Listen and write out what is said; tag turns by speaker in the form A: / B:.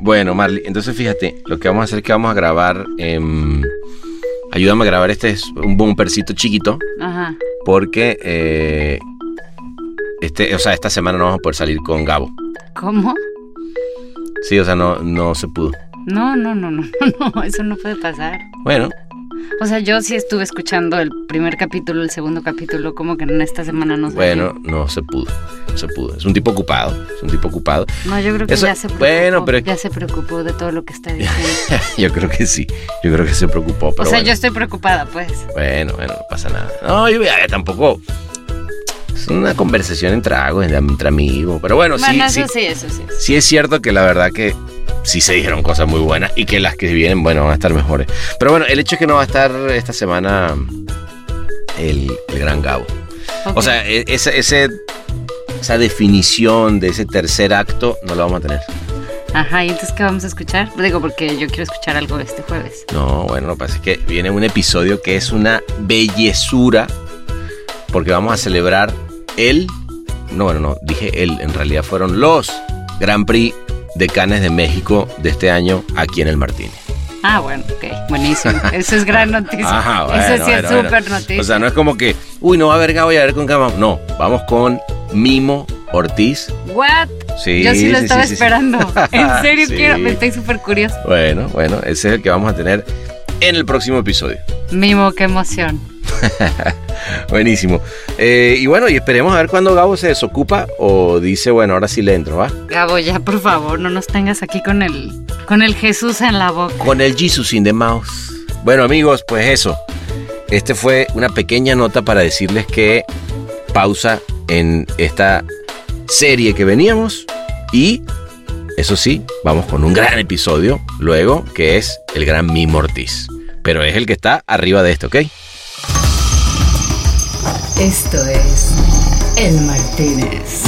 A: Bueno, Marley, entonces fíjate, lo que vamos a hacer es que vamos a grabar. em, ayúdame a grabar este es un bumpercito chiquito.
B: Ajá.
A: Porque eh, este, o sea, esta semana no vamos a poder salir con Gabo.
B: ¿Cómo?
A: Sí, o sea, no, no se pudo.
B: No, no, no, no, no, eso no puede pasar.
A: Bueno,
B: O sea, yo sí estuve escuchando el primer capítulo, el segundo capítulo, como que en esta semana no salió.
A: bueno, no se pudo. No se pudo. Es un tipo ocupado. Es un tipo ocupado.
B: No, yo creo que
A: Eso-
B: ya se preocupó.
A: bueno, pero-
B: Ya se preocupó de todo lo que está diciendo.
A: Yo creo que sí. Yo creo que se preocupó.
B: o sea,
A: bueno.
B: yo estoy preocupada, pues.
A: Bueno, bueno, no pasa nada. No, yo ya, tampoco. Es una conversación entre entre amigos. Pero bueno, sí,
B: bueno,
A: sí,
B: eso sí, eso sí.
A: sí es cierto que la verdad que sí se dijeron cosas muy buenas y que las que vienen, bueno, van a estar mejores. Pero bueno, el hecho es que no va a estar esta semana el, el gran Gabo. O sea, e- ese, ese- esa definición de ese tercer acto no lo vamos a tener.
B: Ajá, ¿y entonces qué vamos a escuchar? Digo, porque yo quiero escuchar algo este jueves.
A: No, bueno, lo que pasa es que viene un episodio que es una bellezura porque vamos a celebrar el, no, bueno, no, dije el, en realidad fueron los Grand Prix de Canes de México de este año aquí en el Martínez.
B: Ah, bueno, ok, buenísimo. Eso es gran noticia.
A: Ajá, bueno,
B: Eso sí es
A: bueno.
B: súper noticia.
A: O sea, no es como que, uy, no va a haber Gabo y a ver con Gabo. No, vamos con Mimo Ortiz.
B: ¿What?
A: Sí,
B: Yo sí lo
A: sí,
B: estaba
A: sí,
B: esperando. En serio quiero, me estoy súper curioso.
A: Bueno, bueno, ese es el que vamos a tener en el próximo episodio.
B: Mimo, qué emoción.
A: Buenísimo. Eh, y bueno, y esperemos a ver cuándo Gabo se desocupa o dice, bueno, ahora sí le entro, ¿va?
B: Gabo, ya por favor, no nos tengas aquí con el, con el Jesús en la boca.
A: Con el Jesus in the mouth. Bueno, amigos, pues eso. Este fue una pequeña nota para decirles que pausa en esta serie que veníamos y eso sí, vamos con un gran episodio luego que es el gran Mimo Ortiz. Pero es el que está arriba de esto, ¿ok?
C: Esto es El Martínez.